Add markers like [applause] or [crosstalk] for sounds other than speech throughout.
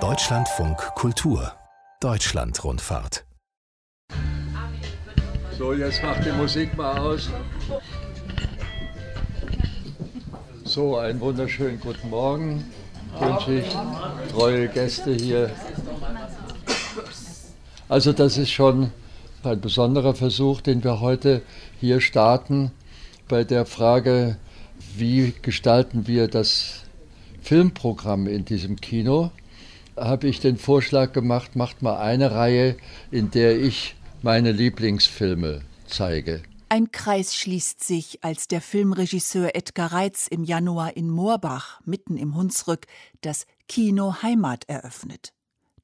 Deutschlandfunk Kultur Deutschlandrundfahrt So, jetzt macht die Musik mal aus. So, einen wunderschönen guten Morgen wünsche ich treue Gäste hier. Also das ist schon ein besonderer Versuch, den wir heute hier starten bei der Frage, wie gestalten wir das Filmprogramm in diesem Kino. Habe ich den Vorschlag gemacht, macht mal eine Reihe, in der ich meine Lieblingsfilme zeige. Ein Kreis schließt sich, als der Filmregisseur Edgar Reitz im Januar in Moorbach, mitten im Hunsrück, das Kino Heimat eröffnet.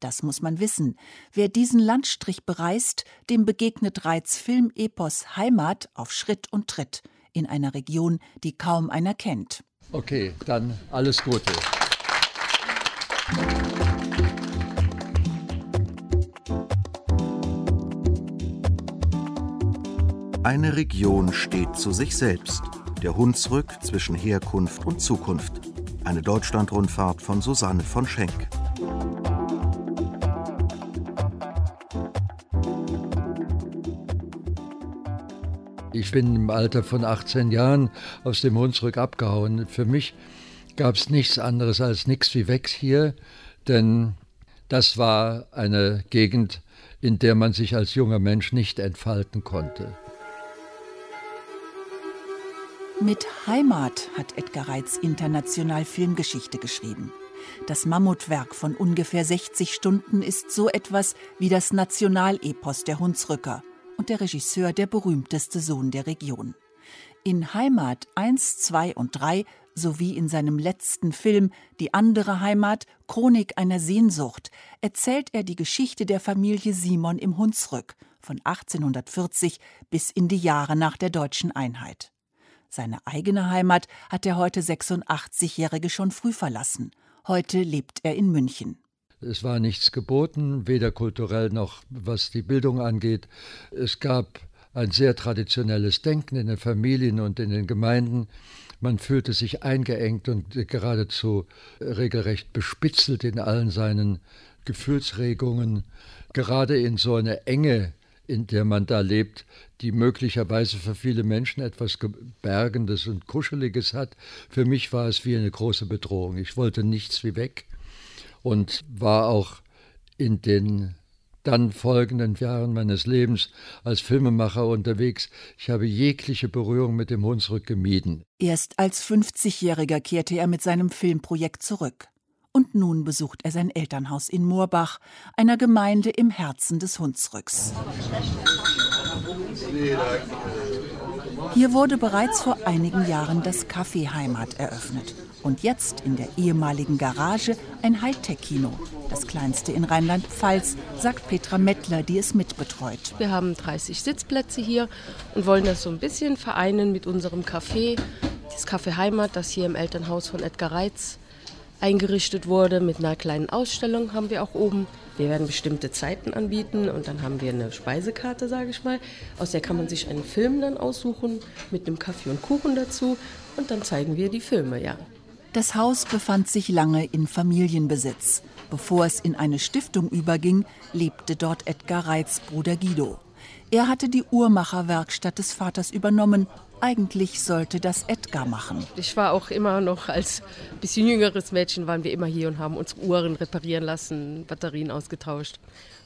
Das muss man wissen. Wer diesen Landstrich bereist, dem begegnet Reitz Filmepos Heimat auf Schritt und Tritt in einer Region, die kaum einer kennt. Okay, dann alles Gute. Eine Region steht zu sich selbst. Der Hunsrück zwischen Herkunft und Zukunft. Eine Deutschlandrundfahrt von Susanne von Schenk. Ich bin im Alter von 18 Jahren aus dem Hunsrück abgehauen. Für mich gab es nichts anderes als nichts wie weg hier, denn das war eine Gegend, in der man sich als junger Mensch nicht entfalten konnte. Mit Heimat hat Edgar Reitz international Filmgeschichte geschrieben. Das Mammutwerk von ungefähr 60 Stunden ist so etwas wie das Nationalepos der Hunsrücker und der Regisseur der berühmteste Sohn der Region. In Heimat 1, 2 und 3 sowie in seinem letzten Film Die andere Heimat, Chronik einer Sehnsucht, erzählt er die Geschichte der Familie Simon im Hunsrück von 1840 bis in die Jahre nach der deutschen Einheit. Seine eigene Heimat hat der heute 86-Jährige schon früh verlassen. Heute lebt er in München. Es war nichts geboten, weder kulturell noch was die Bildung angeht. Es gab ein sehr traditionelles Denken in den Familien und in den Gemeinden. Man fühlte sich eingeengt und geradezu regelrecht bespitzelt in allen seinen Gefühlsregungen. Gerade in so eine Enge in der man da lebt, die möglicherweise für viele Menschen etwas Bergendes und Kuscheliges hat. Für mich war es wie eine große Bedrohung. Ich wollte nichts wie weg und war auch in den dann folgenden Jahren meines Lebens als Filmemacher unterwegs. Ich habe jegliche Berührung mit dem Hunsrück gemieden. Erst als 50-Jähriger kehrte er mit seinem Filmprojekt zurück. Und nun besucht er sein Elternhaus in Moorbach, einer Gemeinde im Herzen des Hunsrücks. Hier wurde bereits vor einigen Jahren das Café Heimat eröffnet. Und jetzt in der ehemaligen Garage ein Hightech-Kino. Das kleinste in Rheinland-Pfalz, sagt Petra Mettler, die es mitbetreut. Wir haben 30 Sitzplätze hier und wollen das so ein bisschen vereinen mit unserem Café. Das Café Heimat, das hier im Elternhaus von Edgar Reitz eingerichtet wurde. Mit einer kleinen Ausstellung haben wir auch oben. Wir werden bestimmte Zeiten anbieten und dann haben wir eine Speisekarte, sage ich mal. Aus der kann man sich einen Film dann aussuchen mit einem Kaffee und Kuchen dazu und dann zeigen wir die Filme, ja. Das Haus befand sich lange in Familienbesitz. Bevor es in eine Stiftung überging, lebte dort Edgar Reitz Bruder Guido. Er hatte die Uhrmacherwerkstatt des Vaters übernommen eigentlich sollte das Edgar machen. Ich war auch immer noch als bisschen jüngeres Mädchen, waren wir immer hier und haben uns Uhren reparieren lassen, Batterien ausgetauscht,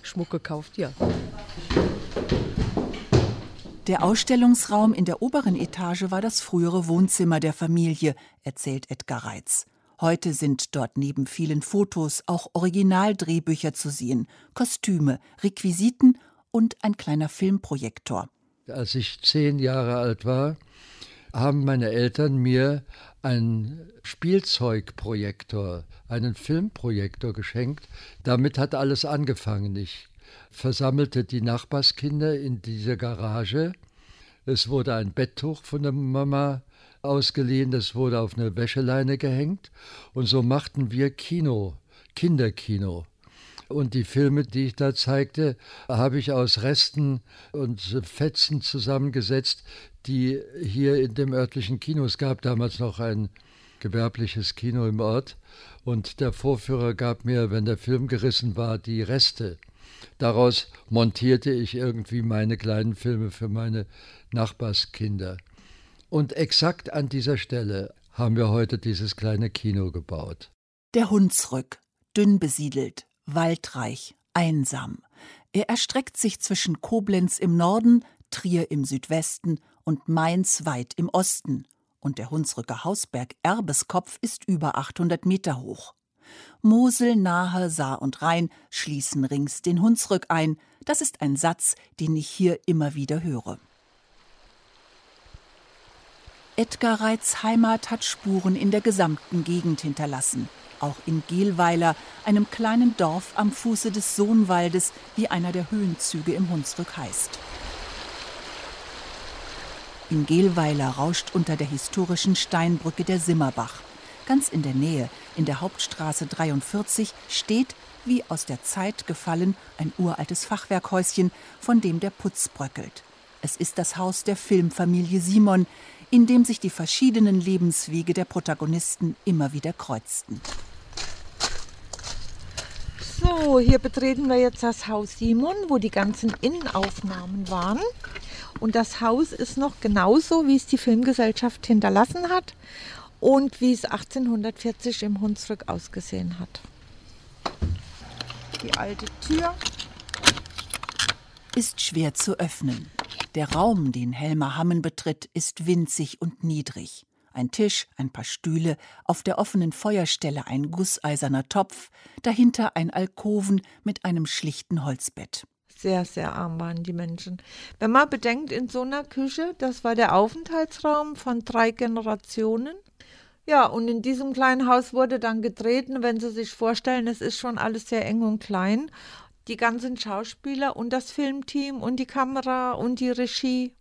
Schmuck gekauft, ja. Der Ausstellungsraum in der oberen Etage war das frühere Wohnzimmer der Familie, erzählt Edgar Reitz. Heute sind dort neben vielen Fotos auch Originaldrehbücher zu sehen, Kostüme, Requisiten und ein kleiner Filmprojektor. Als ich zehn Jahre alt war, haben meine Eltern mir einen Spielzeugprojektor, einen Filmprojektor geschenkt. Damit hat alles angefangen. Ich versammelte die Nachbarskinder in dieser Garage. Es wurde ein Betttuch von der Mama ausgeliehen, das wurde auf eine Wäscheleine gehängt und so machten wir Kino, Kinderkino. Und die Filme, die ich da zeigte, habe ich aus Resten und Fetzen zusammengesetzt, die hier in dem örtlichen Kino, es gab damals noch ein gewerbliches Kino im Ort. Und der Vorführer gab mir, wenn der Film gerissen war, die Reste. Daraus montierte ich irgendwie meine kleinen Filme für meine Nachbarskinder. Und exakt an dieser Stelle haben wir heute dieses kleine Kino gebaut. Der Hunsrück, dünn besiedelt, waldreich, einsam. Er erstreckt sich zwischen Koblenz im Norden, Trier im Südwesten und Mainz weit im Osten. Und der Hunsrücker Hausberg Erbeskopf ist über 800 Meter hoch. Mosel, Nahe, Saar und Rhein schließen rings den Hunsrück ein. Das ist ein Satz, den ich hier immer wieder höre. Edgar Reitz Heimat hat Spuren in der gesamten Gegend hinterlassen auch in Gelweiler, einem kleinen Dorf am Fuße des Sohnwaldes, wie einer der Höhenzüge im Hunsrück heißt. In Gelweiler rauscht unter der historischen Steinbrücke der Simmerbach. Ganz in der Nähe, in der Hauptstraße 43, steht, wie aus der Zeit gefallen, ein uraltes Fachwerkhäuschen, von dem der Putz bröckelt. Es ist das Haus der Filmfamilie Simon, in dem sich die verschiedenen Lebenswege der Protagonisten immer wieder kreuzten. So, hier betreten wir jetzt das Haus Simon, wo die ganzen Innenaufnahmen waren. Und das Haus ist noch genauso, wie es die Filmgesellschaft hinterlassen hat und wie es 1840 im Hunsrück ausgesehen hat. Die alte Tür ist schwer zu öffnen. Der Raum, den Helmer Hammen betritt, ist winzig und niedrig. Ein Tisch, ein paar Stühle, auf der offenen Feuerstelle ein gusseiserner Topf, dahinter ein Alkoven mit einem schlichten Holzbett. Sehr, sehr arm waren die Menschen. Wenn man bedenkt, in so einer Küche, das war der Aufenthaltsraum von drei Generationen. Ja, und in diesem kleinen Haus wurde dann getreten, wenn Sie sich vorstellen, es ist schon alles sehr eng und klein. Die ganzen Schauspieler und das Filmteam und die Kamera und die Regie,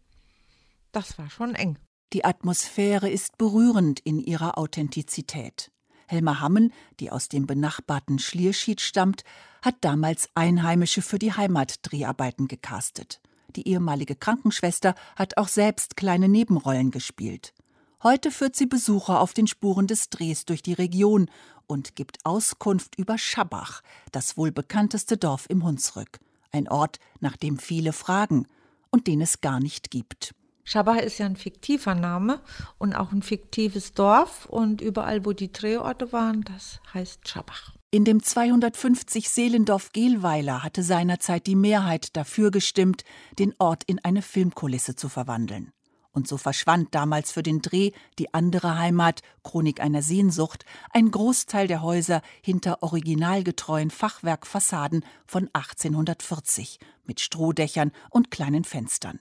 das war schon eng. Die Atmosphäre ist berührend in ihrer Authentizität. Helma Hammen, die aus dem benachbarten Schlierschied stammt, hat damals Einheimische für die Heimatdreharbeiten gecastet. Die ehemalige Krankenschwester hat auch selbst kleine Nebenrollen gespielt. Heute führt sie Besucher auf den Spuren des Drehs durch die Region und gibt Auskunft über Schabach, das wohl bekannteste Dorf im Hunsrück. Ein Ort, nach dem viele fragen und den es gar nicht gibt. Schabach ist ja ein fiktiver Name und auch ein fiktives Dorf und überall, wo die Drehorte waren, das heißt Schabach. In dem 250 Seelendorf Gelweiler hatte seinerzeit die Mehrheit dafür gestimmt, den Ort in eine Filmkulisse zu verwandeln. Und so verschwand damals für den Dreh die andere Heimat, Chronik einer Sehnsucht, ein Großteil der Häuser hinter originalgetreuen Fachwerkfassaden von 1840 mit Strohdächern und kleinen Fenstern.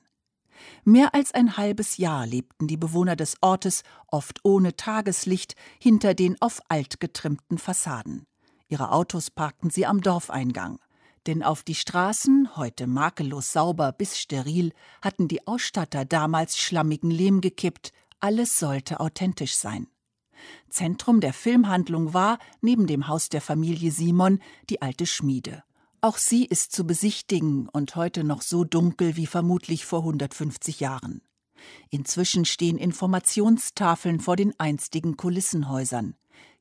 Mehr als ein halbes Jahr lebten die Bewohner des Ortes, oft ohne Tageslicht, hinter den auf alt getrimmten Fassaden. Ihre Autos parkten sie am Dorfeingang. Denn auf die Straßen, heute makellos sauber bis steril, hatten die Ausstatter damals schlammigen Lehm gekippt, alles sollte authentisch sein. Zentrum der Filmhandlung war, neben dem Haus der Familie Simon, die alte Schmiede. Auch sie ist zu besichtigen und heute noch so dunkel wie vermutlich vor 150 Jahren. Inzwischen stehen Informationstafeln vor den einstigen Kulissenhäusern.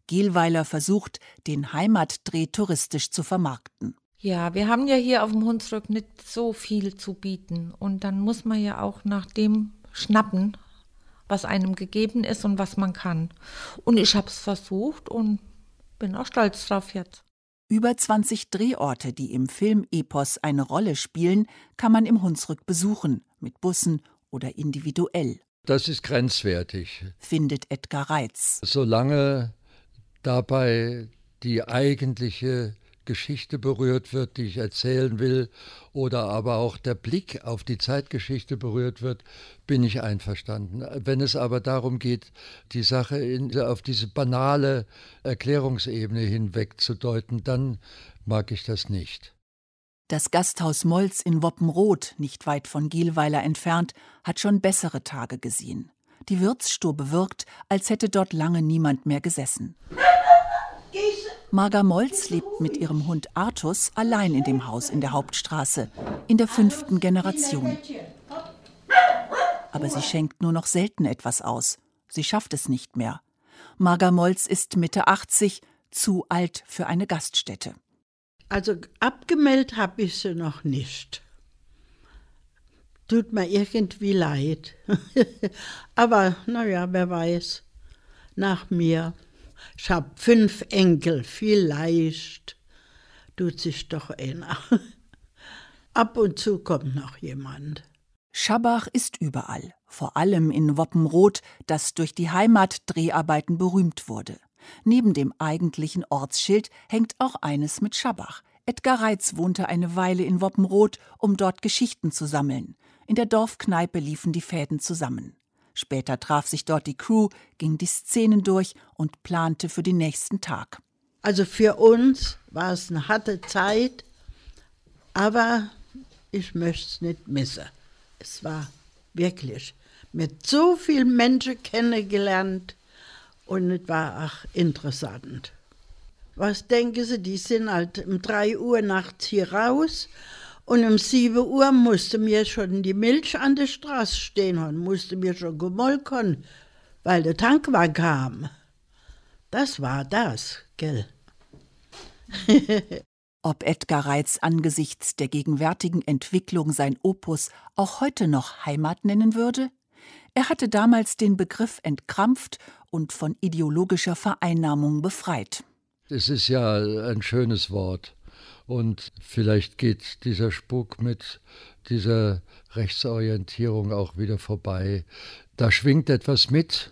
Gelweiler versucht, den Heimatdreh touristisch zu vermarkten. Ja, wir haben ja hier auf dem Hunsrück nicht so viel zu bieten. Und dann muss man ja auch nach dem schnappen, was einem gegeben ist und was man kann. Und ich habe es versucht und bin auch stolz drauf jetzt. Über 20 Drehorte, die im Filmepos eine Rolle spielen, kann man im Hunsrück besuchen, mit Bussen oder individuell. Das ist grenzwertig, findet Edgar Reitz. Solange dabei die eigentliche Geschichte berührt wird, die ich erzählen will, oder aber auch der Blick auf die Zeitgeschichte berührt wird, bin ich einverstanden. Wenn es aber darum geht, die Sache in, auf diese banale Erklärungsebene hinwegzudeuten, dann mag ich das nicht. Das Gasthaus Molz in Woppenroth, nicht weit von Gielweiler entfernt, hat schon bessere Tage gesehen. Die Wirtsstube wirkt, als hätte dort lange niemand mehr gesessen. Marga Molz lebt mit ihrem Hund Artus allein in dem Haus in der Hauptstraße, in der fünften Generation. Aber sie schenkt nur noch selten etwas aus. Sie schafft es nicht mehr. Marga Molz ist Mitte 80, zu alt für eine Gaststätte. Also abgemeldet habe ich sie noch nicht. Tut mir irgendwie leid. [laughs] Aber naja, wer weiß. Nach mir. Ich habe fünf Enkel, vielleicht tut sich doch einer. [laughs] Ab und zu kommt noch jemand. Schabach ist überall, vor allem in Woppenroth, das durch die Heimatdreharbeiten berühmt wurde. Neben dem eigentlichen Ortsschild hängt auch eines mit Schabach. Edgar Reitz wohnte eine Weile in Woppenroth, um dort Geschichten zu sammeln. In der Dorfkneipe liefen die Fäden zusammen. Später traf sich dort die Crew, ging die Szenen durch und plante für den nächsten Tag. Also für uns war es eine harte Zeit, aber ich möchte es nicht missen. Es war wirklich mit so vielen Menschen kennengelernt und es war auch interessant. Was denken Sie, die sind halt um 3 Uhr nachts hier raus und um 7 Uhr musste mir schon die Milch an der Straße stehen und musste mir schon gemolken, weil der Tankwagen kam. Das war das, gell? [laughs] Ob Edgar Reitz angesichts der gegenwärtigen Entwicklung sein Opus auch heute noch Heimat nennen würde? Er hatte damals den Begriff entkrampft und von ideologischer Vereinnahmung befreit. Es ist ja ein schönes Wort. Und vielleicht geht dieser Spuk mit dieser Rechtsorientierung auch wieder vorbei. Da schwingt etwas mit,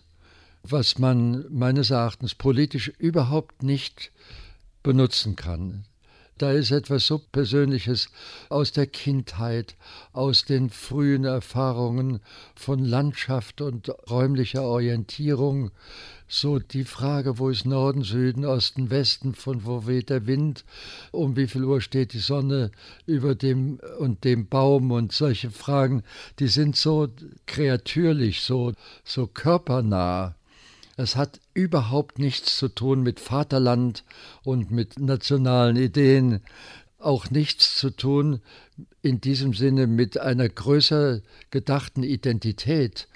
was man meines Erachtens politisch überhaupt nicht benutzen kann. Da ist etwas so Persönliches aus der Kindheit, aus den frühen Erfahrungen von Landschaft und räumlicher Orientierung. So die Frage, wo ist Norden, Süden, Osten, Westen, von wo weht der Wind, um wie viel Uhr steht die Sonne über dem und dem Baum und solche Fragen, die sind so kreatürlich, so, so körpernah. Es hat überhaupt nichts zu tun mit Vaterland und mit nationalen Ideen, auch nichts zu tun in diesem Sinne mit einer größer gedachten Identität.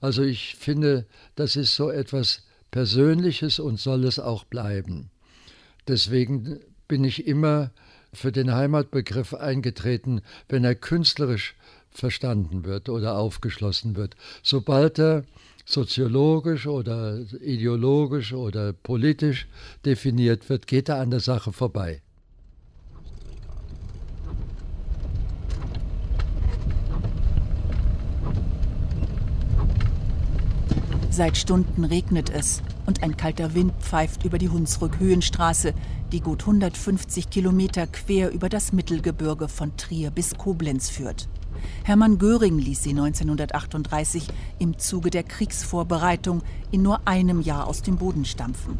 Also ich finde, das ist so etwas Persönliches und soll es auch bleiben. Deswegen bin ich immer für den Heimatbegriff eingetreten, wenn er künstlerisch verstanden wird oder aufgeschlossen wird. Sobald er soziologisch oder ideologisch oder politisch definiert wird, geht er an der Sache vorbei. Seit Stunden regnet es und ein kalter Wind pfeift über die Hunsrück-Höhenstraße, die gut 150 Kilometer quer über das Mittelgebirge von Trier bis Koblenz führt. Hermann Göring ließ sie 1938 im Zuge der Kriegsvorbereitung in nur einem Jahr aus dem Boden stampfen.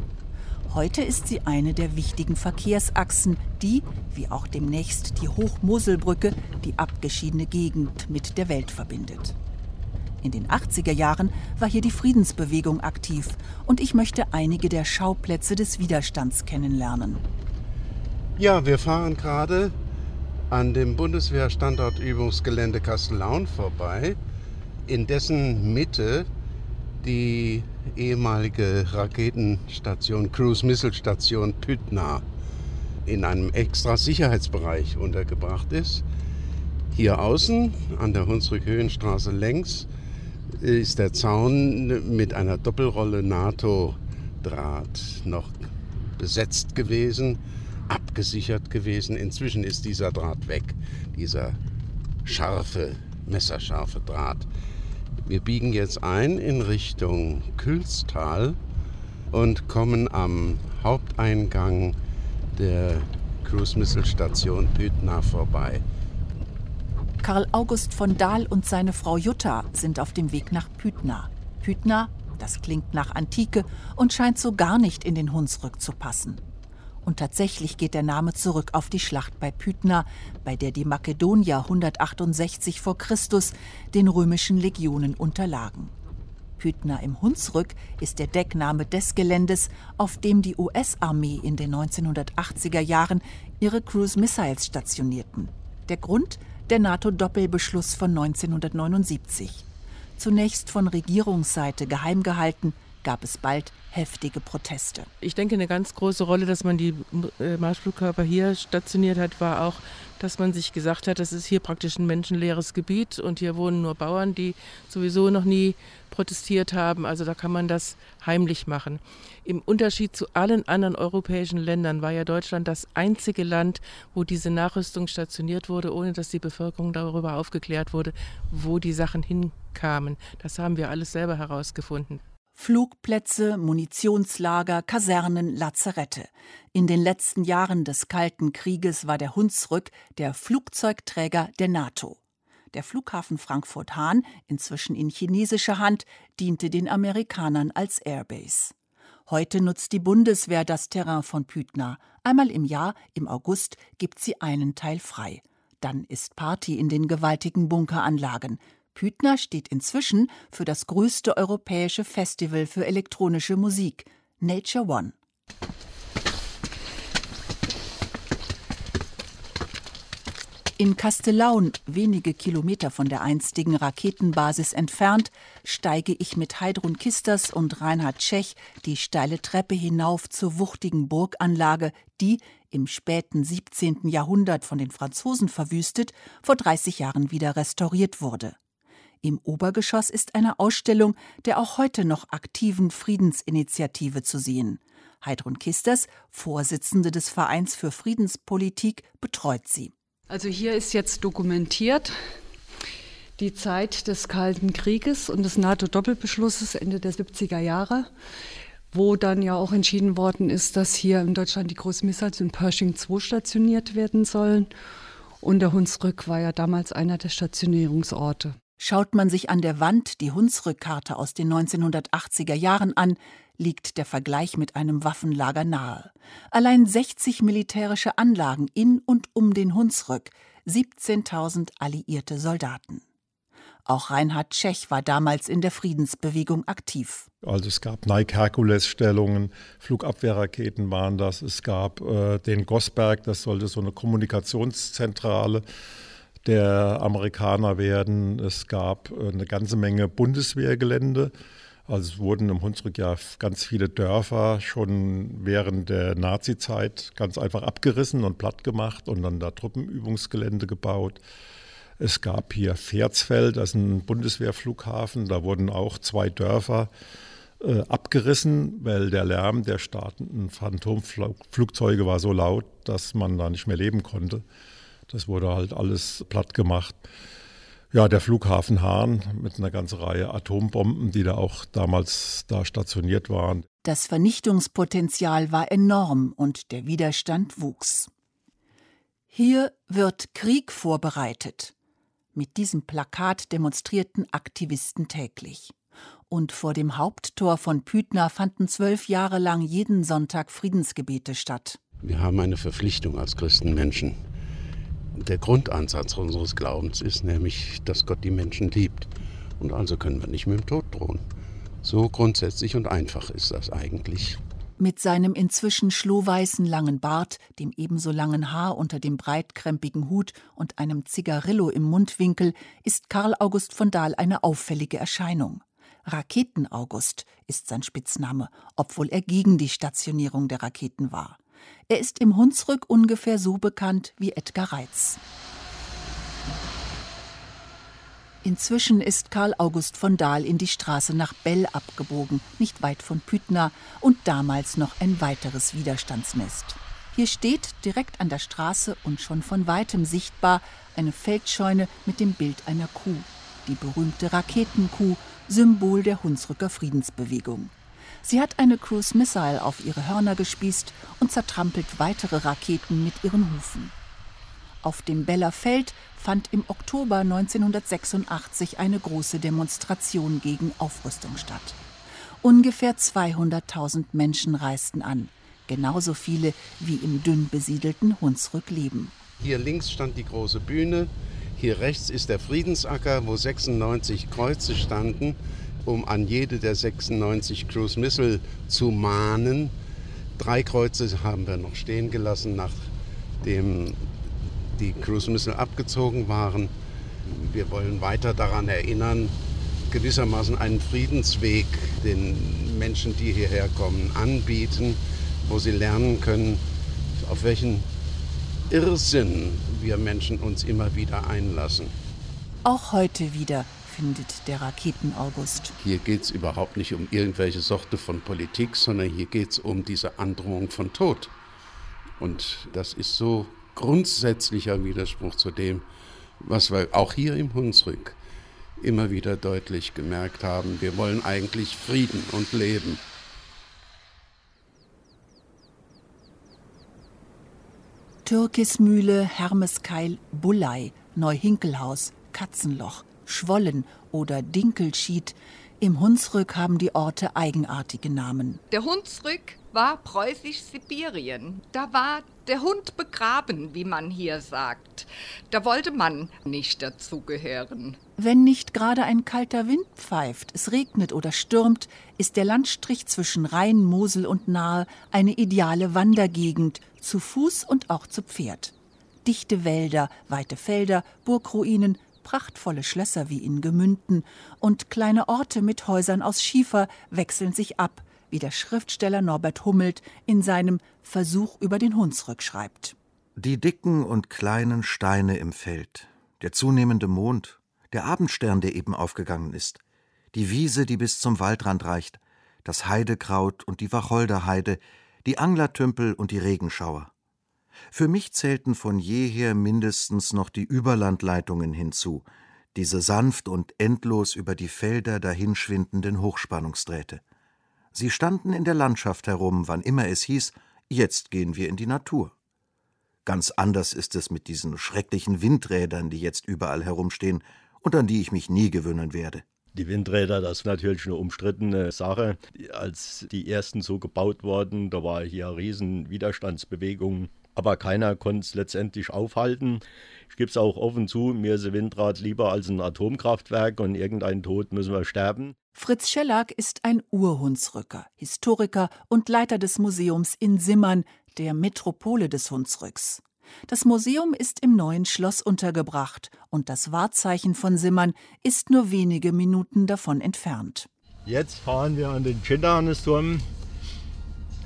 Heute ist sie eine der wichtigen Verkehrsachsen, die, wie auch demnächst die Hochmoselbrücke, die abgeschiedene Gegend mit der Welt verbindet. In den 80er Jahren war hier die Friedensbewegung aktiv und ich möchte einige der Schauplätze des Widerstands kennenlernen. Ja, wir fahren gerade an dem Bundeswehrstandortübungsgelände Kastellaun vorbei, in dessen Mitte die ehemalige Raketenstation, Cruise Missile Station Püttna in einem extra Sicherheitsbereich untergebracht ist. Hier außen an der Hunsrück-Höhenstraße längs ist der Zaun mit einer Doppelrolle NATO-Draht noch besetzt gewesen abgesichert gewesen. Inzwischen ist dieser Draht weg, dieser scharfe, messerscharfe Draht. Wir biegen jetzt ein in Richtung Külstal und kommen am Haupteingang der Cruise Missile Station Pütna vorbei. Karl August von Dahl und seine Frau Jutta sind auf dem Weg nach Pütna. Pütna, das klingt nach Antike und scheint so gar nicht in den Hunsrück zu passen. Und tatsächlich geht der Name zurück auf die Schlacht bei Pydna, bei der die Makedonier 168 v. Chr. den römischen Legionen unterlagen. Pydna im Hunsrück ist der Deckname des Geländes, auf dem die US-Armee in den 1980er Jahren ihre Cruise Missiles stationierten. Der Grund? Der NATO-Doppelbeschluss von 1979. Zunächst von Regierungsseite geheim gehalten, gab es bald heftige Proteste. Ich denke, eine ganz große Rolle, dass man die äh, Marschflugkörper hier stationiert hat, war auch, dass man sich gesagt hat, das ist hier praktisch ein menschenleeres Gebiet und hier wohnen nur Bauern, die sowieso noch nie protestiert haben. Also da kann man das heimlich machen. Im Unterschied zu allen anderen europäischen Ländern war ja Deutschland das einzige Land, wo diese Nachrüstung stationiert wurde, ohne dass die Bevölkerung darüber aufgeklärt wurde, wo die Sachen hinkamen. Das haben wir alles selber herausgefunden. Flugplätze, Munitionslager, Kasernen, Lazarette. In den letzten Jahren des Kalten Krieges war der Hunsrück der Flugzeugträger der NATO. Der Flughafen Frankfurt-Hahn, inzwischen in chinesischer Hand, diente den Amerikanern als Airbase. Heute nutzt die Bundeswehr das Terrain von Pütna. Einmal im Jahr, im August, gibt sie einen Teil frei. Dann ist Party in den gewaltigen Bunkeranlagen. Pütner steht inzwischen für das größte europäische Festival für elektronische Musik, Nature One. In Kastellaun, wenige Kilometer von der einstigen Raketenbasis entfernt, steige ich mit Heidrun Kisters und Reinhard Tschech die steile Treppe hinauf zur wuchtigen Burganlage, die, im späten 17. Jahrhundert von den Franzosen verwüstet, vor 30 Jahren wieder restauriert wurde. Im Obergeschoss ist eine Ausstellung der auch heute noch aktiven Friedensinitiative zu sehen. Heidrun Kisters, Vorsitzende des Vereins für Friedenspolitik, betreut sie. Also hier ist jetzt dokumentiert die Zeit des Kalten Krieges und des NATO-Doppelbeschlusses Ende der 70er Jahre, wo dann ja auch entschieden worden ist, dass hier in Deutschland die Großmissiles in Pershing II stationiert werden sollen. Und der Hunsrück war ja damals einer der Stationierungsorte. Schaut man sich an der Wand die Hunsrückkarte aus den 1980er Jahren an, liegt der Vergleich mit einem Waffenlager nahe. Allein 60 militärische Anlagen in und um den Hunsrück, 17.000 alliierte Soldaten. Auch Reinhard Tschech war damals in der Friedensbewegung aktiv. Also es gab Nike Herkules-Stellungen, Flugabwehrraketen waren das, es gab äh, den Gosberg, das sollte so eine Kommunikationszentrale der Amerikaner werden. Es gab äh, eine ganze Menge Bundeswehrgelände. Also es wurden im Hunsrück ja ganz viele Dörfer schon während der Nazizeit ganz einfach abgerissen und platt gemacht und dann da Truppenübungsgelände gebaut. Es gab hier Pferdsfeld, das ist ein Bundeswehrflughafen. Da wurden auch zwei Dörfer äh, abgerissen, weil der Lärm der startenden Phantomflugzeuge war so laut, dass man da nicht mehr leben konnte. Das wurde halt alles platt gemacht. Ja, der Flughafen Hahn mit einer ganzen Reihe Atombomben, die da auch damals da stationiert waren. Das Vernichtungspotenzial war enorm und der Widerstand wuchs. Hier wird Krieg vorbereitet. Mit diesem Plakat demonstrierten Aktivisten täglich. Und vor dem Haupttor von Pütna fanden zwölf Jahre lang jeden Sonntag Friedensgebete statt. Wir haben eine Verpflichtung als Christenmenschen der Grundansatz unseres Glaubens ist, nämlich, dass Gott die Menschen liebt. Und also können wir nicht mit dem Tod drohen. So grundsätzlich und einfach ist das eigentlich. Mit seinem inzwischen schlohweißen langen Bart, dem ebenso langen Haar unter dem breitkrempigen Hut und einem Zigarillo im Mundwinkel ist Karl August von Dahl eine auffällige Erscheinung. Raketen-August ist sein Spitzname, obwohl er gegen die Stationierung der Raketen war. Er ist im Hunsrück ungefähr so bekannt wie Edgar Reitz. Inzwischen ist Karl August von Dahl in die Straße nach Bell abgebogen, nicht weit von Pütna und damals noch ein weiteres Widerstandsnest. Hier steht direkt an der Straße und schon von weitem sichtbar eine Feldscheune mit dem Bild einer Kuh, die berühmte Raketenkuh, Symbol der Hunsrücker Friedensbewegung. Sie hat eine Cruise Missile auf ihre Hörner gespießt und zertrampelt weitere Raketen mit ihren Hufen. Auf dem Beller Feld fand im Oktober 1986 eine große Demonstration gegen Aufrüstung statt. Ungefähr 200.000 Menschen reisten an, genauso viele wie im dünn besiedelten Hunsrück leben. Hier links stand die große Bühne, hier rechts ist der Friedensacker, wo 96 Kreuze standen um an jede der 96 Cruise Missile zu mahnen. Drei Kreuze haben wir noch stehen gelassen, nachdem die Cruise Missile abgezogen waren. Wir wollen weiter daran erinnern, gewissermaßen einen Friedensweg den Menschen, die hierher kommen, anbieten, wo sie lernen können, auf welchen Irrsinn wir Menschen uns immer wieder einlassen. Auch heute wieder findet der Raketen-August. Hier geht es überhaupt nicht um irgendwelche Sorte von Politik, sondern hier geht es um diese Androhung von Tod. Und das ist so grundsätzlicher Widerspruch zu dem, was wir auch hier im Hunsrück immer wieder deutlich gemerkt haben. Wir wollen eigentlich Frieden und Leben. Türkismühle, Hermeskeil, Bullei, Neuhinkelhaus, Katzenloch, Schwollen oder Dinkelschied. Im Hunsrück haben die Orte eigenartige Namen. Der Hunsrück war preußisch-Sibirien. Da war der Hund begraben, wie man hier sagt. Da wollte man nicht dazugehören. Wenn nicht gerade ein kalter Wind pfeift, es regnet oder stürmt, ist der Landstrich zwischen Rhein, Mosel und Nahe eine ideale Wandergegend, zu Fuß und auch zu Pferd. Dichte Wälder, weite Felder, Burgruinen, prachtvolle Schlösser wie in Gemünden und kleine Orte mit Häusern aus Schiefer wechseln sich ab, wie der Schriftsteller Norbert Hummelt in seinem Versuch über den Hunsrück schreibt. Die dicken und kleinen Steine im Feld, der zunehmende Mond, der Abendstern, der eben aufgegangen ist, die Wiese, die bis zum Waldrand reicht, das Heidekraut und die Wacholderheide, die Anglertümpel und die Regenschauer. Für mich zählten von jeher mindestens noch die Überlandleitungen hinzu, diese sanft und endlos über die Felder dahinschwindenden Hochspannungsdrähte. Sie standen in der Landschaft herum, wann immer es hieß, jetzt gehen wir in die Natur. Ganz anders ist es mit diesen schrecklichen Windrädern, die jetzt überall herumstehen und an die ich mich nie gewöhnen werde. Die Windräder, das ist natürlich eine umstrittene Sache. Als die ersten so gebaut wurden, da war hier riesen Widerstandsbewegung, aber keiner konnte es letztendlich aufhalten. Ich gebe es auch offen zu, mir ist ein Windrad lieber als ein Atomkraftwerk und irgendein Tod müssen wir sterben. Fritz Schellack ist ein Urhunsrücker, Historiker und Leiter des Museums in Simmern, der Metropole des Hunsrücks. Das Museum ist im neuen Schloss untergebracht und das Wahrzeichen von Simmern ist nur wenige Minuten davon entfernt. Jetzt fahren wir an den Schinderhannesturm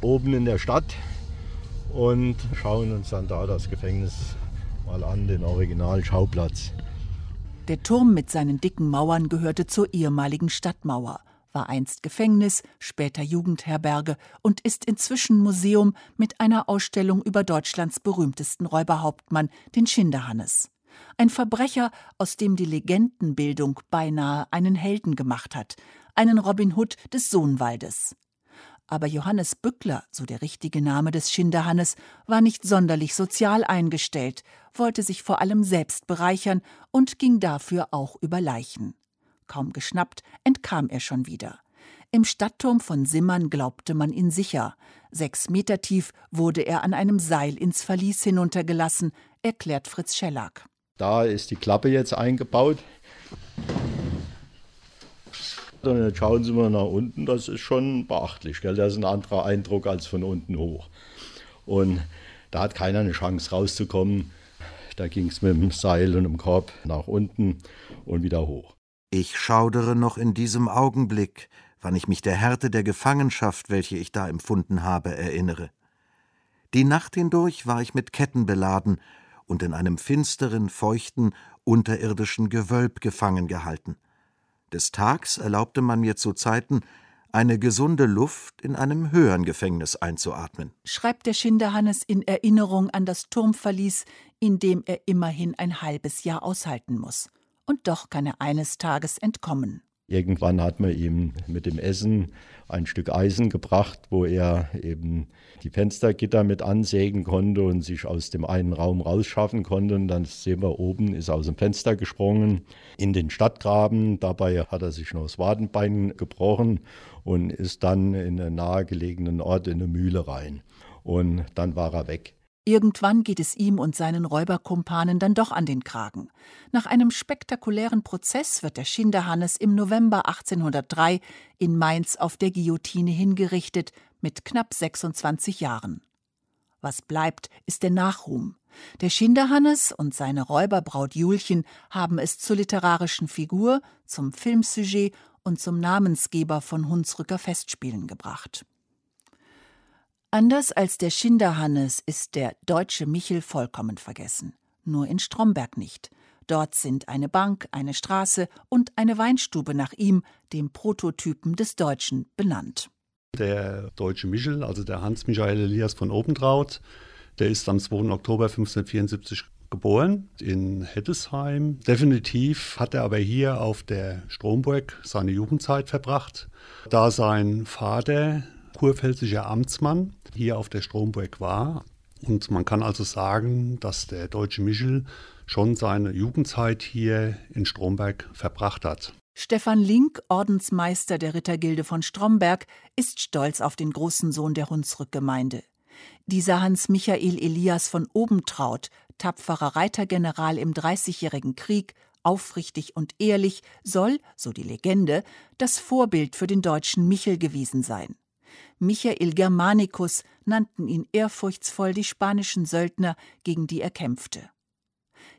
oben in der Stadt und schauen uns dann da das Gefängnis mal an, den Originalschauplatz. Der Turm mit seinen dicken Mauern gehörte zur ehemaligen Stadtmauer, war einst Gefängnis, später Jugendherberge und ist inzwischen Museum mit einer Ausstellung über Deutschlands berühmtesten Räuberhauptmann, den Schinderhannes. Ein Verbrecher, aus dem die Legendenbildung beinahe einen Helden gemacht hat, einen Robin Hood des Sohnwaldes. Aber Johannes Bückler, so der richtige Name des Schinderhannes, war nicht sonderlich sozial eingestellt, wollte sich vor allem selbst bereichern und ging dafür auch über Leichen. Kaum geschnappt, entkam er schon wieder. Im Stadtturm von Simmern glaubte man ihn sicher. Sechs Meter tief wurde er an einem Seil ins Verlies hinuntergelassen, erklärt Fritz Schellack. Da ist die Klappe jetzt eingebaut. Und jetzt schauen Sie mal nach unten, das ist schon beachtlich. Gell? Das ist ein anderer Eindruck als von unten hoch. Und da hat keiner eine Chance rauszukommen. Da ging es mit dem Seil und dem Korb nach unten und wieder hoch. Ich schaudere noch in diesem Augenblick, wann ich mich der Härte der Gefangenschaft, welche ich da empfunden habe, erinnere. Die Nacht hindurch war ich mit Ketten beladen und in einem finsteren, feuchten, unterirdischen Gewölb gefangen gehalten. Des Tags erlaubte man mir zu Zeiten, eine gesunde Luft in einem höheren Gefängnis einzuatmen. Schreibt der Schinderhannes in Erinnerung an das Turmverlies, in dem er immerhin ein halbes Jahr aushalten muss. Und doch kann er eines Tages entkommen. Irgendwann hat man ihm mit dem Essen ein Stück Eisen gebracht, wo er eben die Fenstergitter mit ansägen konnte und sich aus dem einen Raum rausschaffen konnte. Und dann sehen wir oben, ist aus dem Fenster gesprungen in den Stadtgraben. Dabei hat er sich noch das Wadenbein gebrochen und ist dann in einen nahegelegenen Ort in eine Mühle rein. Und dann war er weg. Irgendwann geht es ihm und seinen Räuberkumpanen dann doch an den Kragen. Nach einem spektakulären Prozess wird der Schinderhannes im November 1803 in Mainz auf der Guillotine hingerichtet mit knapp 26 Jahren. Was bleibt, ist der Nachruhm. Der Schinderhannes und seine Räuberbraut Julchen haben es zur literarischen Figur, zum Filmsujet und zum Namensgeber von Hunsrücker Festspielen gebracht. Anders als der Schinderhannes ist der deutsche Michel vollkommen vergessen. Nur in Stromberg nicht. Dort sind eine Bank, eine Straße und eine Weinstube nach ihm, dem Prototypen des Deutschen, benannt. Der deutsche Michel, also der Hans-Michael Elias von Obentraut, der ist am 2. Oktober 1574 geboren in Hettesheim. Definitiv hat er aber hier auf der Stromburg seine Jugendzeit verbracht, da sein Vater kurpfälzischer Amtsmann hier auf der Stromburg war. Und man kann also sagen, dass der deutsche Michel schon seine Jugendzeit hier in Stromberg verbracht hat. Stefan Link, Ordensmeister der Rittergilde von Stromberg, ist stolz auf den großen Sohn der Hunsrückgemeinde. Dieser Hans Michael Elias von Obentraut, tapferer Reitergeneral im Dreißigjährigen Krieg, aufrichtig und ehrlich, soll, so die Legende, das Vorbild für den deutschen Michel gewesen sein. Michael Germanicus nannten ihn ehrfurchtsvoll die spanischen Söldner, gegen die er kämpfte.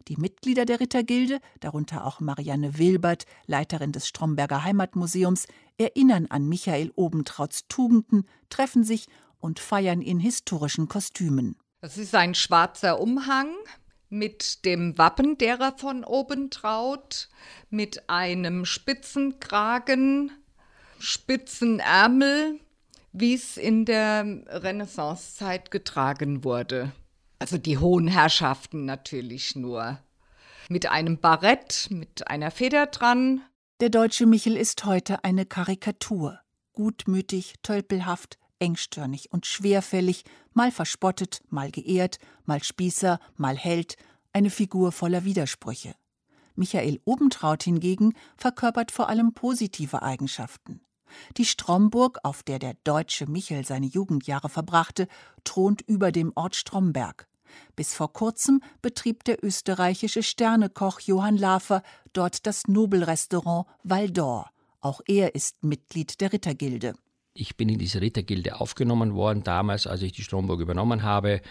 Die Mitglieder der Rittergilde, darunter auch Marianne Wilbert, Leiterin des Stromberger Heimatmuseums, erinnern an Michael Obentrauts Tugenden, treffen sich und feiern in historischen Kostümen. Das ist ein schwarzer Umhang mit dem Wappen derer von Obentraut, mit einem Spitzenkragen, spitzen Ärmel, wie es in der Renaissancezeit getragen wurde. Also die hohen Herrschaften natürlich nur. Mit einem Barett, mit einer Feder dran. Der deutsche Michel ist heute eine Karikatur. Gutmütig, tölpelhaft, engstirnig und schwerfällig, mal verspottet, mal geehrt, mal Spießer, mal Held, eine Figur voller Widersprüche. Michael Obentraut hingegen verkörpert vor allem positive Eigenschaften. Die Stromburg, auf der der deutsche Michel seine Jugendjahre verbrachte, thront über dem Ort Stromberg. Bis vor kurzem betrieb der österreichische Sternekoch Johann Lafer dort das Nobelrestaurant Val d'Or. Auch er ist Mitglied der Rittergilde. Ich bin in diese Rittergilde aufgenommen worden, damals, als ich die Stromburg übernommen habe.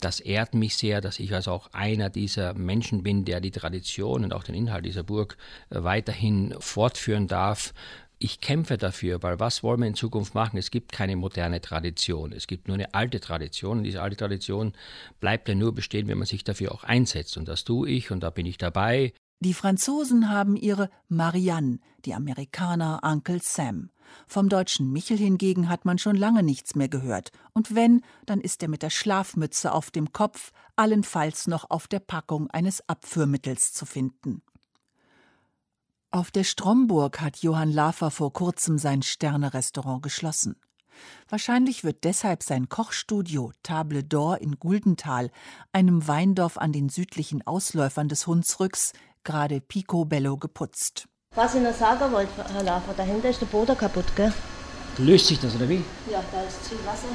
Das ehrt mich sehr, dass ich also auch einer dieser Menschen bin, der die Tradition und auch den Inhalt dieser Burg weiterhin fortführen darf. Ich kämpfe dafür, weil was wollen wir in Zukunft machen? Es gibt keine moderne Tradition, es gibt nur eine alte Tradition und diese alte Tradition bleibt ja nur bestehen, wenn man sich dafür auch einsetzt und das tue ich und da bin ich dabei. Die Franzosen haben ihre Marianne, die Amerikaner Uncle Sam. Vom deutschen Michel hingegen hat man schon lange nichts mehr gehört. Und wenn, dann ist er mit der Schlafmütze auf dem Kopf, allenfalls noch auf der Packung eines Abführmittels zu finden. Auf der Stromburg hat Johann Lafer vor kurzem sein Sternerestaurant geschlossen. Wahrscheinlich wird deshalb sein Kochstudio Table d'Or in Guldental, einem Weindorf an den südlichen Ausläufern des Hunsrücks, gerade picobello geputzt. Was ich noch sagen wollte, Herr Lafer, dahinter ist der Boden kaputt, gell? Löst sich das, oder wie? Ja, da ist zu viel Wasser.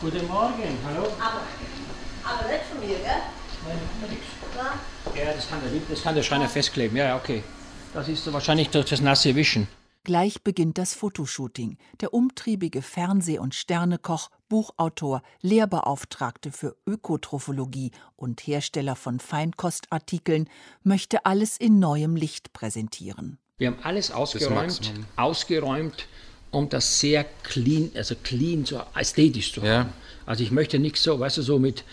Guten Morgen, hallo? Aber, aber nicht von mir, gell? Nein, nichts. Ja, das kann, der, das kann der Schreiner festkleben. Ja, ja, okay. Das ist so wahrscheinlich durch das nasse Wischen. Gleich beginnt das Fotoshooting. Der umtriebige Fernseh- und Sternekoch, Buchautor, Lehrbeauftragte für Ökotrophologie und Hersteller von Feinkostartikeln möchte alles in neuem Licht präsentieren. Wir haben alles ausgeräumt, ausgeräumt, um das sehr clean, also clean, so ästhetisch zu haben. Ja. Also ich möchte nichts so, weißt du, so mit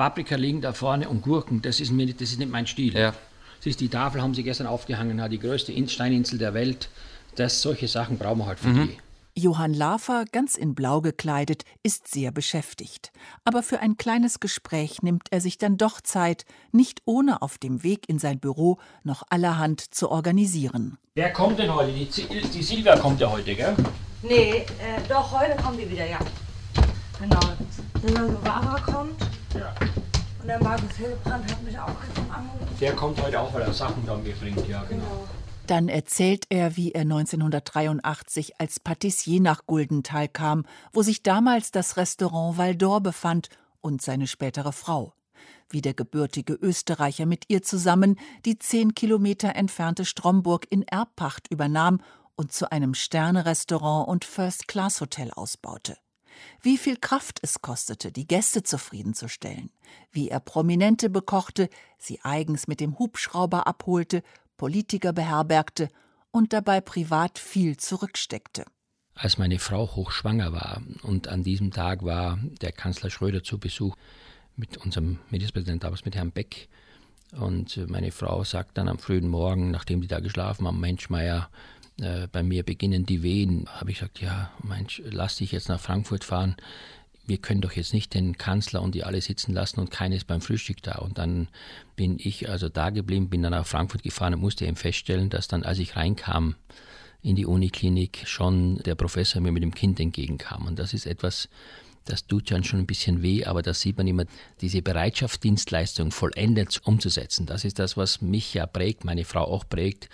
Paprika liegen da vorne und Gurken, das ist, mir nicht, das ist nicht mein Stil. Ja. Siehst, die Tafel haben sie gestern aufgehangen, die größte Steininsel der Welt. Das, solche Sachen brauchen wir halt für mhm. die. Johann Lafer, ganz in Blau gekleidet, ist sehr beschäftigt. Aber für ein kleines Gespräch nimmt er sich dann doch Zeit, nicht ohne auf dem Weg in sein Büro noch allerhand zu organisieren. Wer kommt denn heute? Die, die Silvia kommt ja heute, gell? Nee, äh, doch, heute kommt die wieder, ja. Genau. Der Silvia kommt. Ja. Und der Markus Hildebrand hat mich auch gestern angerufen. Der kommt heute auch, weil er Sachen dann mitbringt, ja, genau. genau. Dann erzählt er, wie er 1983 als Patissier nach Guldenthal kam, wo sich damals das Restaurant Val d'Or befand und seine spätere Frau. Wie der gebürtige Österreicher mit ihr zusammen die zehn Kilometer entfernte Stromburg in Erbpacht übernahm und zu einem Sternerestaurant und First-Class-Hotel ausbaute. Wie viel Kraft es kostete, die Gäste zufriedenzustellen, wie er Prominente bekochte, sie eigens mit dem Hubschrauber abholte, Politiker beherbergte und dabei privat viel zurücksteckte. Als meine Frau hochschwanger war und an diesem Tag war der Kanzler Schröder zu Besuch mit unserem Ministerpräsidenten damals mit Herrn Beck und meine Frau sagt dann am frühen Morgen, nachdem die da geschlafen haben, Mensch, Meier, äh, bei mir beginnen die Wehen. Habe ich gesagt, ja, Mensch, lass dich jetzt nach Frankfurt fahren. Wir können doch jetzt nicht den Kanzler und die alle sitzen lassen und keines beim Frühstück da. Und dann bin ich also da geblieben, bin dann nach Frankfurt gefahren und musste eben feststellen, dass dann, als ich reinkam in die Uniklinik, schon der Professor mir mit dem Kind entgegenkam. Und das ist etwas, das tut dann schon ein bisschen weh, aber da sieht man immer, diese Bereitschaftsdienstleistung vollendet umzusetzen. Das ist das, was mich ja prägt, meine Frau auch prägt.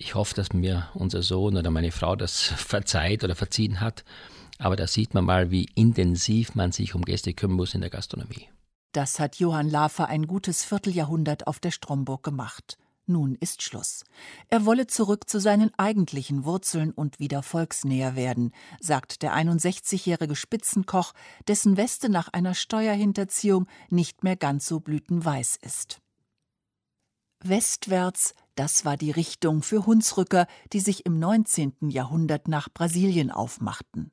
Ich hoffe, dass mir unser Sohn oder meine Frau das [laughs] verzeiht oder verziehen hat. Aber da sieht man mal, wie intensiv man sich um Gäste kümmern muss in der Gastronomie. Das hat Johann Lafer ein gutes Vierteljahrhundert auf der Stromburg gemacht. Nun ist Schluss. Er wolle zurück zu seinen eigentlichen Wurzeln und wieder volksnäher werden, sagt der 61-jährige Spitzenkoch, dessen Weste nach einer Steuerhinterziehung nicht mehr ganz so blütenweiß ist. Westwärts, das war die Richtung für Hunsrücker, die sich im 19. Jahrhundert nach Brasilien aufmachten.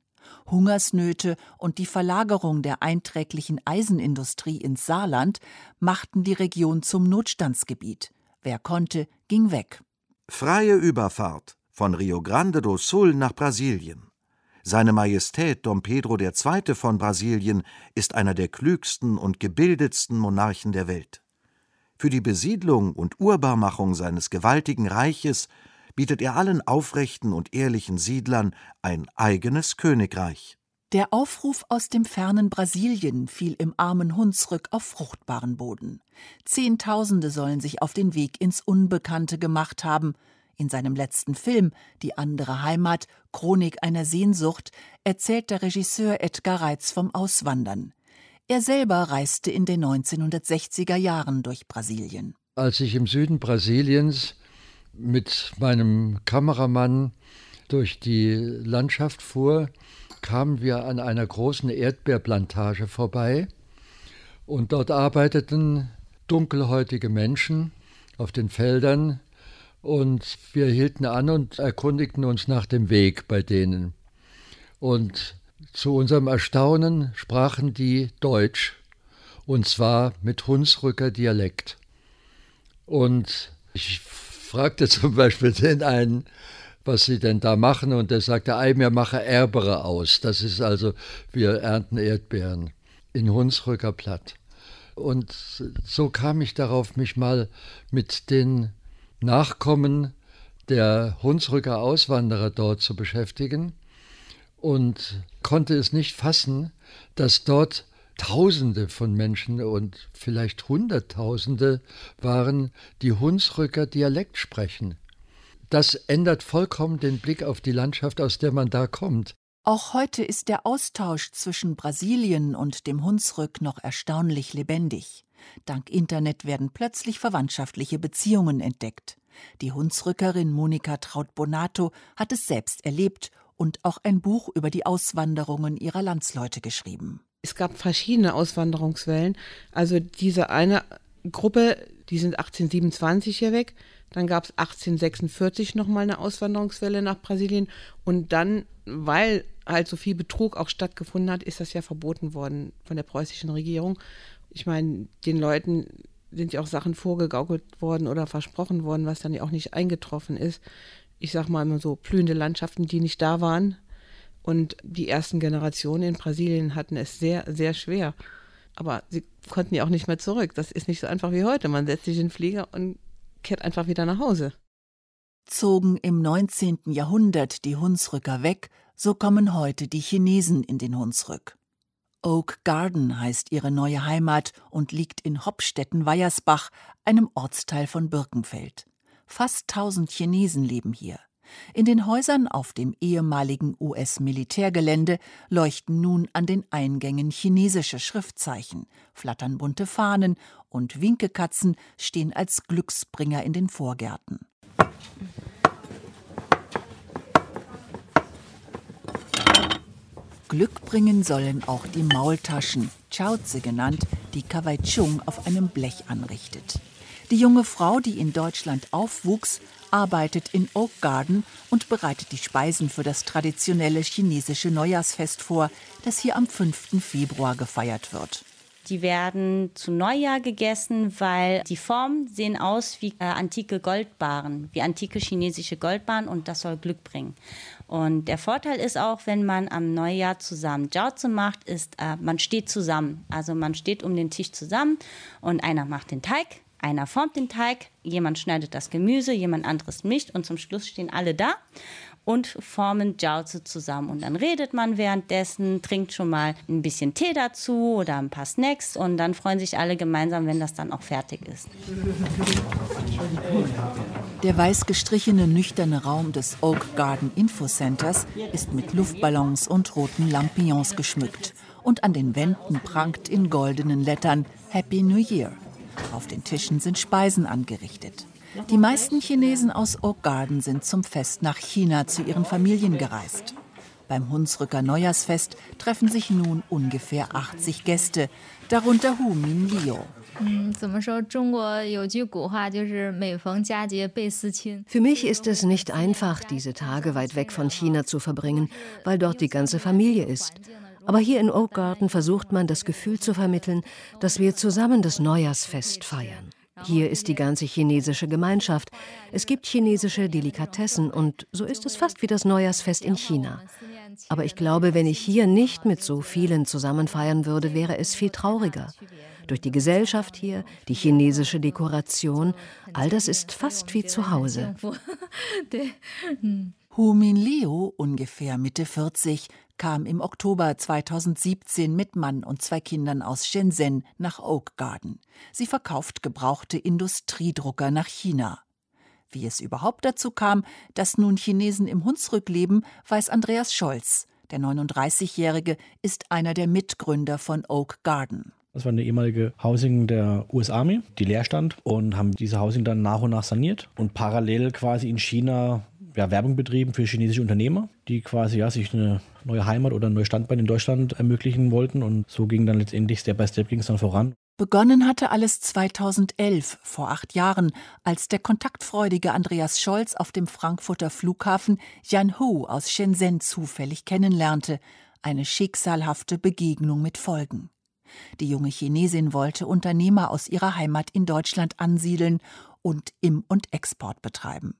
Hungersnöte und die Verlagerung der einträglichen Eisenindustrie ins Saarland machten die Region zum Notstandsgebiet. Wer konnte, ging weg. Freie Überfahrt von Rio Grande do Sul nach Brasilien. Seine Majestät Dom Pedro II. von Brasilien ist einer der klügsten und gebildetsten Monarchen der Welt. Für die Besiedlung und Urbarmachung seines gewaltigen Reiches bietet er allen aufrechten und ehrlichen Siedlern ein eigenes Königreich. Der Aufruf aus dem fernen Brasilien fiel im armen Hunsrück auf fruchtbaren Boden. Zehntausende sollen sich auf den Weg ins Unbekannte gemacht haben. In seinem letzten Film Die andere Heimat, Chronik einer Sehnsucht, erzählt der Regisseur Edgar Reitz vom Auswandern. Er selber reiste in den 1960er Jahren durch Brasilien. Als ich im Süden Brasiliens mit meinem Kameramann durch die Landschaft fuhr, kamen wir an einer großen Erdbeerplantage vorbei und dort arbeiteten dunkelhäutige Menschen auf den Feldern und wir hielten an und erkundigten uns nach dem Weg bei denen. Und zu unserem Erstaunen sprachen die Deutsch und zwar mit Hunsrücker Dialekt. Und ich fragte [laughs] zum Beispiel den einen, was sie denn da machen. Und er sagte, ei, wir machen Erbere aus. Das ist also, wir ernten Erdbeeren in Hunsrücker Platt. Und so kam ich darauf, mich mal mit den Nachkommen der Hunsrücker Auswanderer dort zu beschäftigen und konnte es nicht fassen, dass dort Tausende von Menschen und vielleicht Hunderttausende waren, die Hunsrücker Dialekt sprechen. Das ändert vollkommen den Blick auf die Landschaft, aus der man da kommt. Auch heute ist der Austausch zwischen Brasilien und dem Hunsrück noch erstaunlich lebendig. Dank Internet werden plötzlich verwandtschaftliche Beziehungen entdeckt. Die Hunsrückerin Monika Traut-Bonato hat es selbst erlebt und auch ein Buch über die Auswanderungen ihrer Landsleute geschrieben. Es gab verschiedene Auswanderungswellen. Also diese eine Gruppe, die sind 1827 hier weg, dann gab es 1846 nochmal eine Auswanderungswelle nach Brasilien. Und dann, weil halt so viel Betrug auch stattgefunden hat, ist das ja verboten worden von der preußischen Regierung. Ich meine, den Leuten sind ja auch Sachen vorgegaukelt worden oder versprochen worden, was dann ja auch nicht eingetroffen ist. Ich sag mal immer so blühende Landschaften, die nicht da waren. Und die ersten Generationen in Brasilien hatten es sehr, sehr schwer. Aber sie konnten ja auch nicht mehr zurück. Das ist nicht so einfach wie heute. Man setzt sich in den Flieger und kehrt einfach wieder nach Hause. Zogen im 19. Jahrhundert die Hunsrücker weg, so kommen heute die Chinesen in den Hunsrück. Oak Garden heißt ihre neue Heimat und liegt in Hopstetten-Weiersbach, einem Ortsteil von Birkenfeld. Fast tausend Chinesen leben hier. In den Häusern auf dem ehemaligen US-Militärgelände leuchten nun an den Eingängen chinesische Schriftzeichen, flattern bunte Fahnen und Winkekatzen stehen als Glücksbringer in den Vorgärten. Glück bringen sollen auch die Maultaschen, Chauze genannt, die Kawaichung auf einem Blech anrichtet. Die junge Frau, die in Deutschland aufwuchs, arbeitet in Oak Garden und bereitet die Speisen für das traditionelle chinesische Neujahrsfest vor, das hier am 5. Februar gefeiert wird. Die werden zu Neujahr gegessen, weil die Formen sehen aus wie äh, antike Goldbarren, wie antike chinesische Goldbarren und das soll Glück bringen. Und der Vorteil ist auch, wenn man am Neujahr zusammen Jiaozi macht, ist, äh, man steht zusammen. Also man steht um den Tisch zusammen und einer macht den Teig, einer formt den Teig, jemand schneidet das Gemüse, jemand anderes mischt und zum Schluss stehen alle da und formen Jiaozi zusammen. Und dann redet man währenddessen, trinkt schon mal ein bisschen Tee dazu oder ein paar Snacks und dann freuen sich alle gemeinsam, wenn das dann auch fertig ist. Der weiß gestrichene, nüchterne Raum des Oak Garden Info Centers ist mit Luftballons und roten Lampions geschmückt. Und an den Wänden prangt in goldenen Lettern Happy New Year. Auf den Tischen sind Speisen angerichtet. Die meisten Chinesen aus Oak Garden sind zum Fest nach China zu ihren Familien gereist. Beim Hunsrücker Neujahrsfest treffen sich nun ungefähr 80 Gäste, darunter Hu Min Liu. Für mich ist es nicht einfach, diese Tage weit weg von China zu verbringen, weil dort die ganze Familie ist. Aber hier in Oak Garden versucht man das Gefühl zu vermitteln, dass wir zusammen das Neujahrsfest feiern. Hier ist die ganze chinesische Gemeinschaft. Es gibt chinesische Delikatessen und so ist es fast wie das Neujahrsfest in China. Aber ich glaube, wenn ich hier nicht mit so vielen zusammen feiern würde, wäre es viel trauriger. Durch die Gesellschaft hier, die chinesische Dekoration, all das ist fast wie zu Hause. [laughs] Hu Min Leo, ungefähr Mitte 40, kam im Oktober 2017 mit Mann und zwei Kindern aus Shenzhen nach Oak Garden. Sie verkauft gebrauchte Industriedrucker nach China. Wie es überhaupt dazu kam, dass nun Chinesen im Hunsrück leben, weiß Andreas Scholz. Der 39-Jährige ist einer der Mitgründer von Oak Garden. Das war eine ehemalige Housing der US Army, die leer stand und haben diese Housing dann nach und nach saniert und parallel quasi in China ja, Werbung betrieben für chinesische Unternehmer, die quasi ja, sich eine neue Heimat oder ein neues Standbein in Deutschland ermöglichen wollten. Und so ging dann letztendlich Step by Step ging es dann voran. Begonnen hatte alles 2011, vor acht Jahren, als der kontaktfreudige Andreas Scholz auf dem Frankfurter Flughafen Jan Hu aus Shenzhen zufällig kennenlernte. Eine schicksalhafte Begegnung mit Folgen. Die junge Chinesin wollte Unternehmer aus ihrer Heimat in Deutschland ansiedeln und Im- und Export betreiben.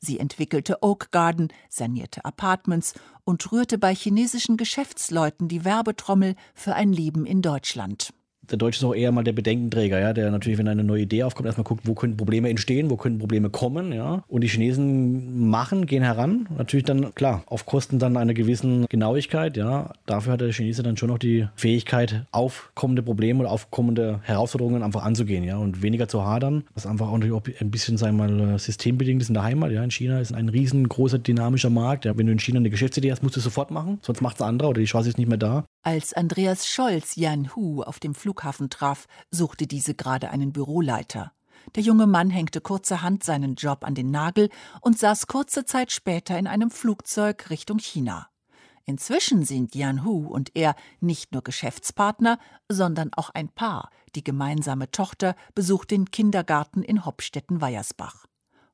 Sie entwickelte Oak Garden, sanierte Apartments und rührte bei chinesischen Geschäftsleuten die Werbetrommel für ein Leben in Deutschland der Deutsche ist auch eher mal der Bedenkenträger, ja, der natürlich, wenn eine neue Idee aufkommt, erstmal guckt, wo können Probleme entstehen, wo können Probleme kommen, ja. Und die Chinesen machen, gehen heran, natürlich dann, klar, auf Kosten dann einer gewissen Genauigkeit, ja. Dafür hat der Chinese dann schon noch die Fähigkeit, aufkommende Probleme oder aufkommende Herausforderungen einfach anzugehen, ja, und weniger zu hadern, was einfach auch auch ein bisschen, sagen wir mal, systembedingt ist in der Heimat, ja. In China ist ein riesengroßer dynamischer Markt, ja. Wenn du in China eine Geschäftsidee hast, musst du es sofort machen, sonst macht es ein anderer oder die Chance ist nicht mehr da. Als Andreas Scholz Jan Hu auf dem Flughafen traf, suchte diese gerade einen Büroleiter. Der junge Mann hängte kurzerhand seinen Job an den Nagel und saß kurze Zeit später in einem Flugzeug Richtung China. Inzwischen sind Jan Hu und er nicht nur Geschäftspartner, sondern auch ein Paar. Die gemeinsame Tochter besucht den Kindergarten in Hopstetten-Weiersbach.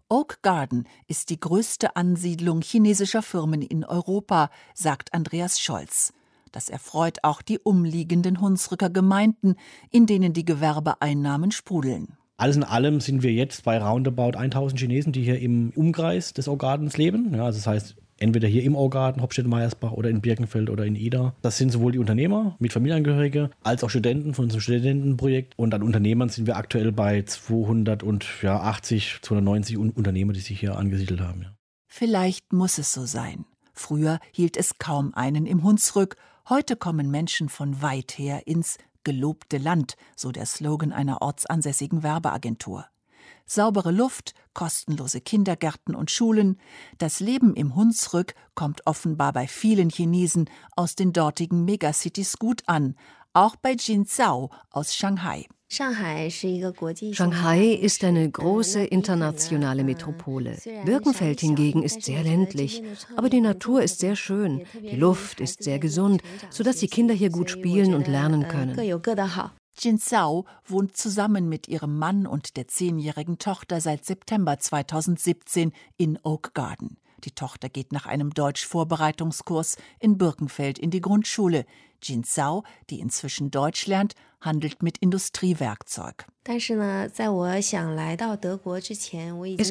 Oak Garden ist die größte Ansiedlung chinesischer Firmen in Europa, sagt Andreas Scholz. Das erfreut auch die umliegenden Hunsrücker Gemeinden, in denen die Gewerbeeinnahmen sprudeln. Alles in allem sind wir jetzt bei roundabout 1000 Chinesen, die hier im Umkreis des Orgadens leben. Ja, also das heißt, entweder hier im Orgarten, Hauptstädte-Meiersbach oder in Birkenfeld oder in Ida. Das sind sowohl die Unternehmer mit Familienangehörige als auch Studenten von unserem Studentenprojekt. Und an Unternehmern sind wir aktuell bei 280, 290 Unternehmer, die sich hier angesiedelt haben. Ja. Vielleicht muss es so sein. Früher hielt es kaum einen im Hunsrück Heute kommen Menschen von weit her ins gelobte Land, so der Slogan einer ortsansässigen Werbeagentur. Saubere Luft, kostenlose Kindergärten und Schulen, das Leben im Hunsrück kommt offenbar bei vielen Chinesen aus den dortigen Megacities gut an, auch bei Jin Zhao aus Shanghai. Shanghai ist eine große internationale Metropole. Birkenfeld hingegen ist sehr ländlich, aber die Natur ist sehr schön, die Luft ist sehr gesund, sodass die Kinder hier gut spielen und lernen können. Jin Zhao wohnt zusammen mit ihrem Mann und der zehnjährigen Tochter seit September 2017 in Oak Garden. Die Tochter geht nach einem Deutsch-Vorbereitungskurs in Birkenfeld in die Grundschule. Jin Zhao, die inzwischen Deutsch lernt, handelt mit Industriewerkzeug. Es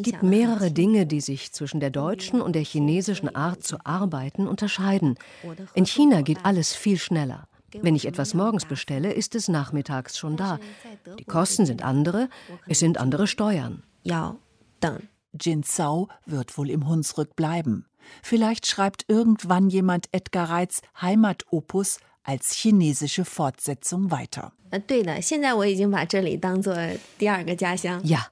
gibt mehrere Dinge, die sich zwischen der deutschen und der chinesischen Art zu arbeiten unterscheiden. In China geht alles viel schneller. Wenn ich etwas morgens bestelle, ist es nachmittags schon da. Die Kosten sind andere, es sind andere Steuern. Ja, dann. Jin Zhao wird wohl im Hunsrück bleiben. Vielleicht schreibt irgendwann jemand Edgar Reitz Heimatopus als chinesische Fortsetzung weiter. Ja,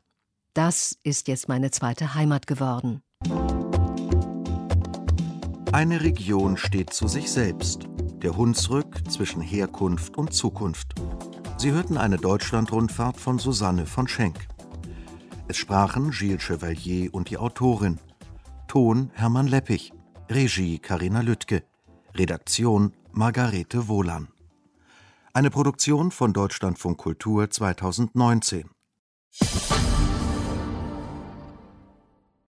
das ist jetzt meine zweite Heimat geworden. Eine Region steht zu sich selbst. Der Hunsrück zwischen Herkunft und Zukunft. Sie hörten eine Deutschlandrundfahrt von Susanne von Schenk. Es sprachen Gilles Chevalier und die Autorin. Ton Hermann Leppich. Regie Karina Lüttke. Redaktion Margarete Wohlan. Eine Produktion von Deutschlandfunk Kultur 2019.